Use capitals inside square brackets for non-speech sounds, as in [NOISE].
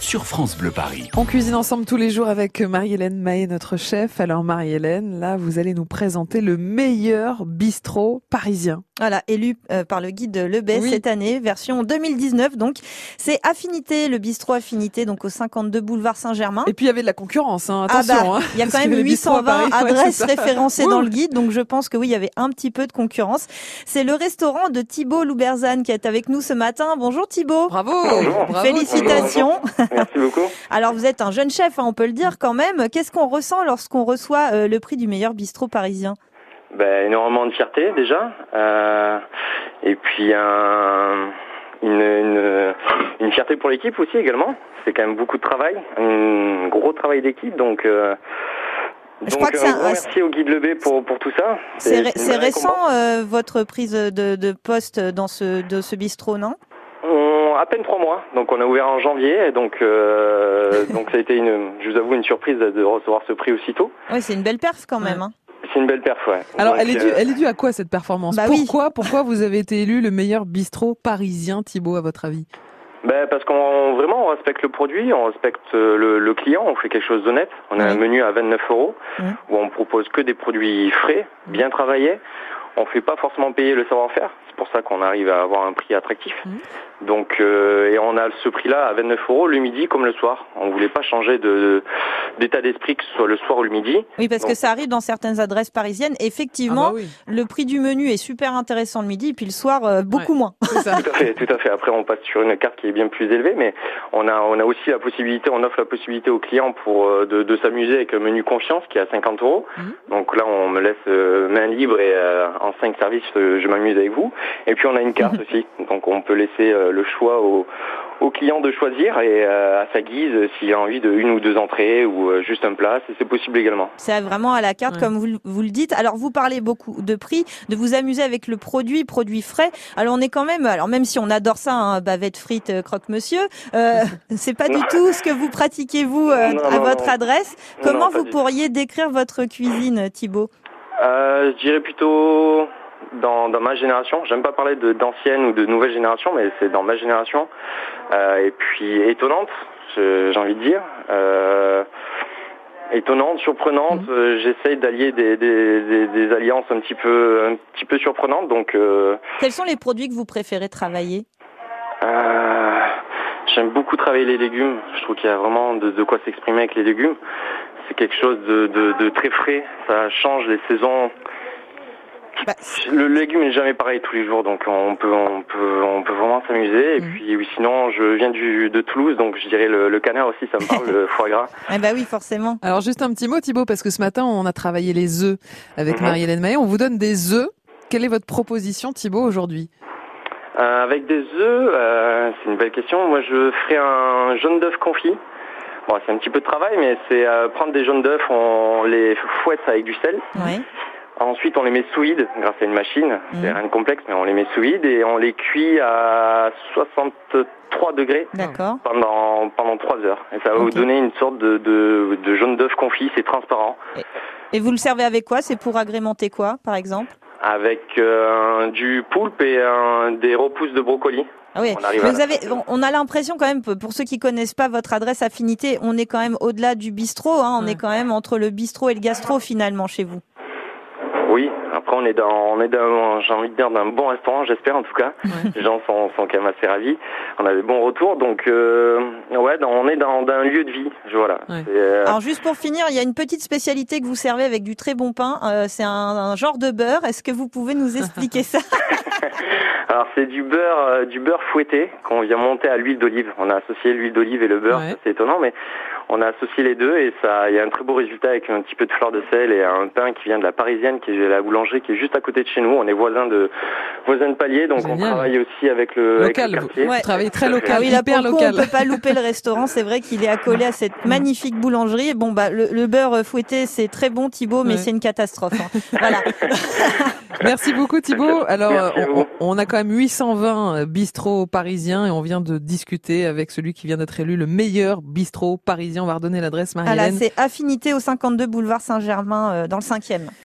sur France Bleu Paris. On cuisine ensemble tous les jours avec Marie-Hélène Mahé, notre chef. Alors Marie-Hélène, là, vous allez nous présenter le meilleur bistrot parisien. Voilà, élu euh, par le guide Lebet Oui. cette année, version 2019. Donc, c'est Affinité, le bistrot Affinité, donc au 52 boulevard Saint-Germain. Et puis il y avait de la concurrence, hein. Ah attention. bah, hein. il y a quand même les bistrots à 820 Paris, ouais, adresses référencées dans le guide, donc je pense que oui, il y avait un petit peu de concurrence. C'est le restaurant de Thibaut Louberzane qui est avec nous ce matin. Bonjour Thibaut. Bravo, Bonjour. bravo. Félicitations. [LAUGHS] Merci beaucoup. Alors vous êtes un jeune chef, hein, on peut le dire quand même. Qu'est-ce qu'on ressent lorsqu'on reçoit euh, le prix du meilleur bistrot parisien? Ben, énormément de fierté déjà. Euh, et puis un, une, une, une fierté pour l'équipe aussi également. C'est quand même beaucoup de travail, un gros travail d'équipe. Donc, euh, Je donc crois que un c'est un- gros merci au guide Lebé pour, pour tout ça. C'est ré- récent votre prise de, de poste dans ce, de ce bistrot, non? À peine trois mois. Donc on a ouvert en janvier. et Donc, euh, [LAUGHS] donc ça a été une, je vous avoue, une surprise de recevoir ce prix aussitôt. Oui, c'est une belle perf quand même. hein. C'est une belle perf, ouais. Alors, Donc, elle est, due, euh, elle est due à quoi cette performance? Bah oui. Pourquoi, pourquoi vous avez été élu le meilleur bistrot parisien, Thibaut, à votre avis? Ben parce qu'on vraiment on respecte le produit, on respecte euh, le, le client, on fait quelque chose d'honnête. On a un menu à 29 euros où on propose que des produits frais, bien travaillés. On fait pas forcément payer le savoir-faire. C'est pour ça qu'on arrive à avoir un prix attractif. Donc euh, et on a ce prix-là à 29 euros le midi comme le soir. On voulait pas changer de d'état d'esprit que ce soit le soir ou le midi. Oui, parce que ça arrive dans certaines adresses parisiennes. Effectivement, Ah bah oui, le prix du menu est super intéressant le midi, et puis le soir, euh, beaucoup moins. ça. Tout à fait, tout à fait. Après, on passe sur une carte qui est bien plus élevée, mais on a, on a aussi la possibilité, on offre la possibilité aux clients pour euh, de, de s'amuser avec un menu confiance qui est à 50 euros. Mhm. Donc là, on me laisse euh, main libre et euh, en 5 services, je m'amuse avec vous. Et puis on a une carte [LAUGHS] aussi, donc on peut laisser euh, le choix au, au client de choisir et euh, à sa guise euh, s'il a envie de une ou deux entrées ou euh, juste un plat, c'est- c'est possible également. C'est vraiment à la carte, Ouais. comme vous, le- vous le dites. Alors, vous parlez beaucoup de prix, de vous amuser avec le produit, produit frais. Alors, on est quand même, alors même si on adore ça, hein, bavette frites, euh, croque-monsieur, euh, [LAUGHS] c'est pas du [LAUGHS] tout ce que vous pratiquez vous euh, Non, à non, votre non. adresse. Comment vous pourriez décrire votre cuisine, Thibaut? Euh, je dirais plutôt dans, dans ma génération. J'aime pas parler d'ancienne ou de nouvelle génération, mais c'est dans ma génération. Euh, et puis étonnante, j'ai envie de dire. Euh, étonnante, surprenante. Mhm. Euh, J'essaye d'allier des, des, des, des alliances un petit peu un petit peu surprenantes. Donc euh, Quels sont les produits que vous préférez travailler? Euh, j'aime beaucoup travailler les légumes. Je trouve qu'il y a vraiment de, de quoi s'exprimer avec les légumes. C'est quelque chose de, de, de très frais. Ça change les saisons. Bah, Le légume n'est jamais pareil tous les jours, donc on peut on peut on peut vraiment s'amuser. Et Mhm. puis oui, sinon je viens du de Toulouse, donc je dirais le, le canard aussi, ça me parle, le [LAUGHS] foie gras. Eh ben oui, forcément. Alors juste un petit mot Thibaut, parce que ce matin on a travaillé les œufs avec Mhm. Marie-Hélène Mahé. On vous donne des œufs. Quelle est votre proposition Thibaut aujourd'hui? Euh, avec des œufs, euh, c'est une belle question. Moi, je ferai un jaune d'œuf confit. Bon, c'est un petit peu de travail, mais c'est euh, prendre des jaunes d'œufs, on les fouette avec du sel. Oui. Ensuite, on les met sous vide grâce à une machine. C'est Mhm. rien de complexe, mais on les met sous vide et on les cuit à 63 degrés pendant pendant 3 heures. Et ça va vous donner une sorte de, de, de jaune d'œuf confit, c'est transparent, Et vous le servez avec quoi? C'est pour agrémenter quoi, par exemple? Avec euh, du poulpe et des repousses de brocoli. Ah oui. On vous avez, on- on a l'impression quand même, pour ceux qui connaissent pas votre adresse affinité, on est quand même au-delà du bistrot. Hein, on Ouais. est quand même entre le bistrot et le gastro finalement chez vous. Oui, après on est dans, on est dans, j'ai envie de dire d'un bon restaurant, j'espère en tout cas. Ouais. Les gens sont, sont quand même assez ravis. On a des bons retours, donc euh, ouais, dans- on est dans, dans un lieu de vie. Voilà. Ouais. Euh, Alors juste pour finir, il y a une petite spécialité que vous servez avec du très bon pain. Euh, c'est un, un genre de beurre. Est-ce que vous pouvez nous expliquer [LAUGHS] ça? [LAUGHS] alors c'est du beurre, euh, du beurre fouetté qu'on vient monter à l'huile d'olive. On a associé l'huile d'olive et le beurre, Ouais. c'est étonnant, mais on a associé les deux et ça, il y a un très beau résultat avec un petit peu de fleur de sel et un pain qui vient de la Parisienne, qui est la boulangerie, qui est juste à côté de chez nous. On est voisins de voisins de palier, donc Génial. on travaille aussi avec le, avec Local, le vous, quartier. vous travaillez très fait. local, Ah oui, là pour hyper le coup, on peut pas louper le restaurant. C'est vrai qu'il est accolé à cette magnifique boulangerie. Bon bah le, le beurre fouetté, c'est très bon Thibaut, mais Ouais. c'est une catastrophe. hein. Voilà. [LAUGHS] Merci beaucoup Thibaut. Alors euh, on, on a quand même 820 bistrots parisiens et on vient de discuter avec celui qui vient d'être élu le meilleur bistrot parisien. On va redonner l'adresse Voilà, Marie-Hélène. c'est Affinité au 52 boulevard Saint-Germain euh, dans le 5e.